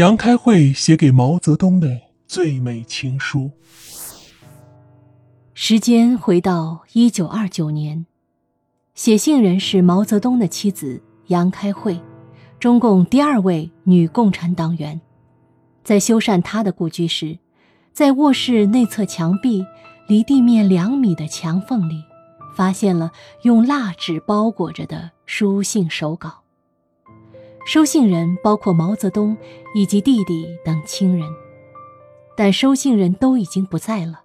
杨开慧写给毛泽东的最美情书。时间回到一九二九年，写信人是毛泽东的妻子杨开慧，中共第二位女共产党员。在修缮她的故居时，在卧室内侧墙壁离地面两米的墙缝里，发现了用蜡纸包裹着的书信手稿。收信人包括毛泽东以及弟弟等亲人，但收信人都已经不在了。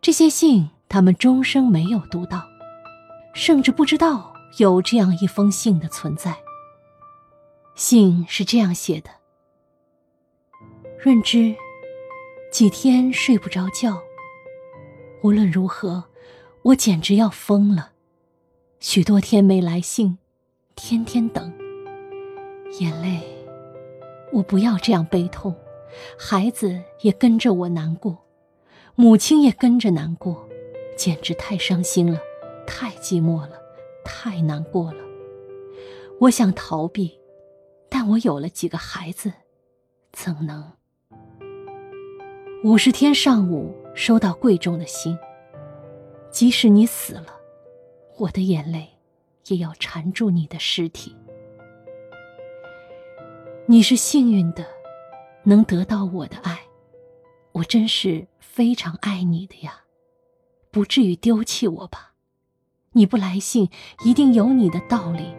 这些信他们终生没有读到，甚至不知道有这样一封信的存在。信是这样写的：“润之，几天睡不着觉。无论如何，我简直要疯了。许多天没来信，天天等。”眼泪，我不要这样悲痛，孩子也跟着我难过，母亲也跟着难过，简直太伤心了，太寂寞了，太难过了。我想逃避，但我有了几个孩子，怎能？五十天上午收到贵重的信，即使你死了，我的眼泪也要缠住你的尸体。你是幸运的，能得到我的爱，我真是非常爱你的呀，不至于丢弃我吧？你不来信，一定有你的道理，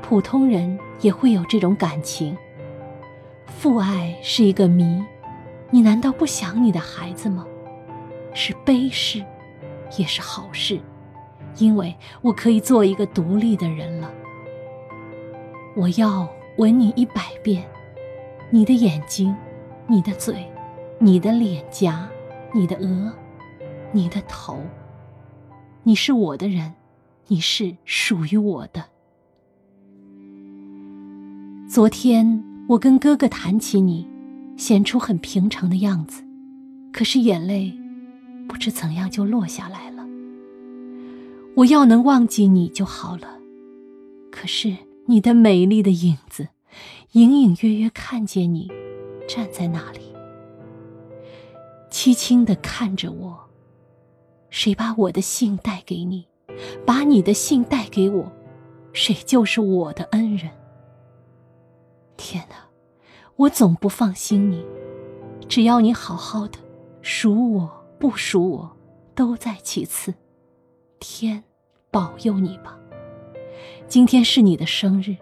普通人也会有这种感情。父爱是一个谜，你难道不想你的孩子吗？是悲事，也是好事，因为我可以做一个独立的人了。我要。吻你一百遍，你的眼睛，你的嘴，你的脸颊，你的额，你的头。你是我的人，你是属于我的。昨天我跟哥哥谈起你，显出很平常的样子，可是眼泪不知怎样就落下来了。我要能忘记你就好了，可是。你的美丽的影子，隐隐约约看见你站在那里，凄清的看着我。谁把我的信带给你，把你的信带给我，谁就是我的恩人。天哪，我总不放心你，只要你好好的，属我不属我，都在其次。天保佑你吧。今天是你的生日，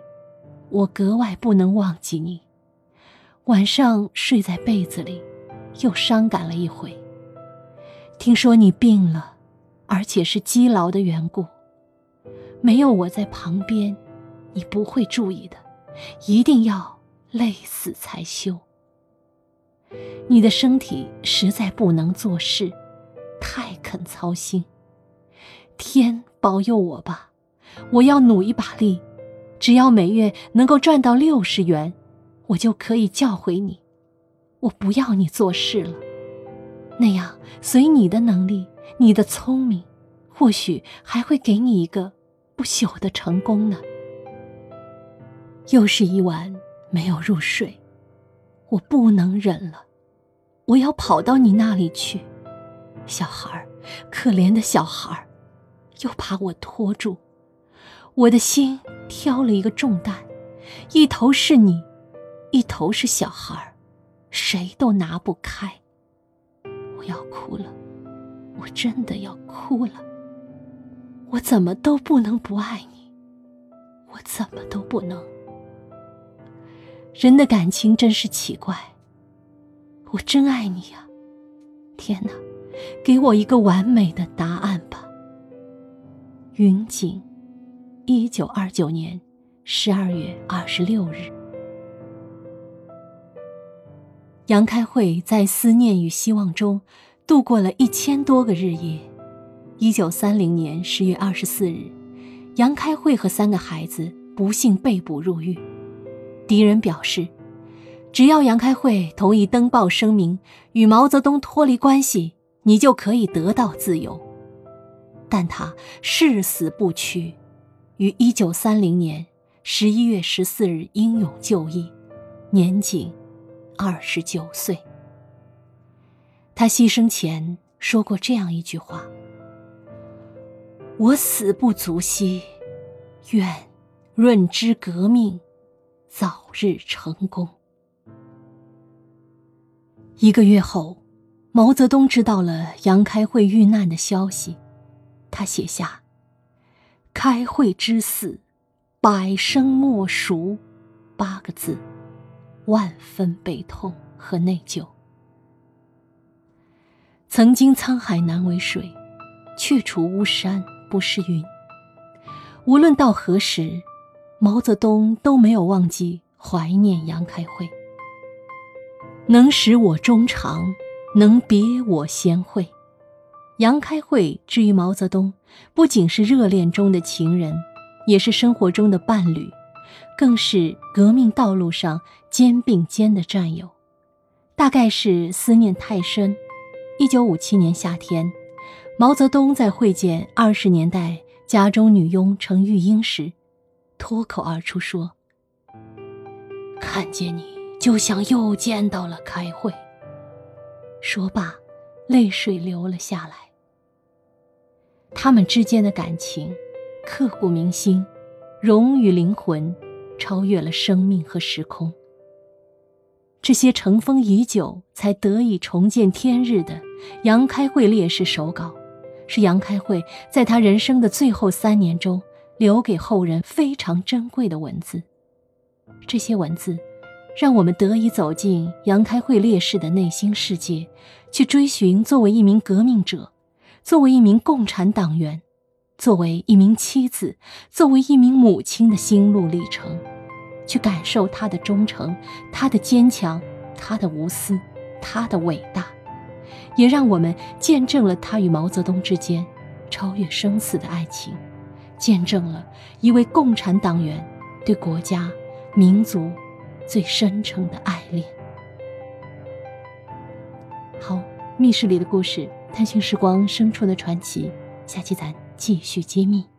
我格外不能忘记你。晚上睡在被子里，又伤感了一回。听说你病了，而且是积劳的缘故。没有我在旁边，你不会注意的，一定要累死才休。你的身体实在不能做事，太肯操心。天保佑我吧。我要努一把力，只要每月能够赚到六十元，我就可以叫回你。我不要你做事了，那样随你的能力、你的聪明，或许还会给你一个不朽的成功呢。又是一晚没有入睡，我不能忍了，我要跑到你那里去。小孩可怜的小孩又把我拖住。我的心挑了一个重担，一头是你，一头是小孩谁都拿不开。我要哭了，我真的要哭了。我怎么都不能不爱你，我怎么都不能。人的感情真是奇怪，我真爱你呀！天哪，给我一个完美的答案吧。云锦。一九二九年十二月二十六日，杨开慧在思念与希望中度过了一千多个日夜。一九三零年十月二十四日，杨开慧和三个孩子不幸被捕入狱。敌人表示，只要杨开慧同意登报声明与毛泽东脱离关系，你就可以得到自由。但他誓死不屈。于一九三零年十一月十四日英勇就义，年仅二十九岁。他牺牲前说过这样一句话：“我死不足惜，愿润之革命早日成功。”一个月后，毛泽东知道了杨开慧遇难的消息，他写下：“开慧之死，百生莫赎。”八个字，万分悲痛和内疚。曾经沧海难为水，却除巫山不是云。无论到何时，毛泽东都没有忘记怀念杨开慧。能使我衷肠，能别我贤惠。杨开慧至于毛泽东，不仅是热恋中的情人，也是生活中的伴侣，更是革命道路上肩并肩的战友。大概是思念太深。一九五七年夏天，毛泽东在会见二十年代家中女佣程玉英时，脱口而出说：“看见你，就像又见到了开会。”说罢，泪水流了下来。他们之间的感情，刻骨铭心，融于灵魂，超越了生命和时空。这些尘封已久才得以重见天日的杨开慧烈士手稿，是杨开慧在他人生的最后三年中留给后人非常珍贵的文字。这些文字，让我们得以走进杨开慧烈士的内心世界，去追寻作为一名革命者，作为一名共产党员，作为一名妻子，作为一名母亲的心路历程。去感受他的忠诚，他的坚强，他的无私，他的伟大，也让我们见证了他与毛泽东之间超越生死的爱情，见证了一位共产党员对国家、民族最深沉的爱恋。好，密室里的故事，探寻时光深处的传奇，下期咱继续揭秘。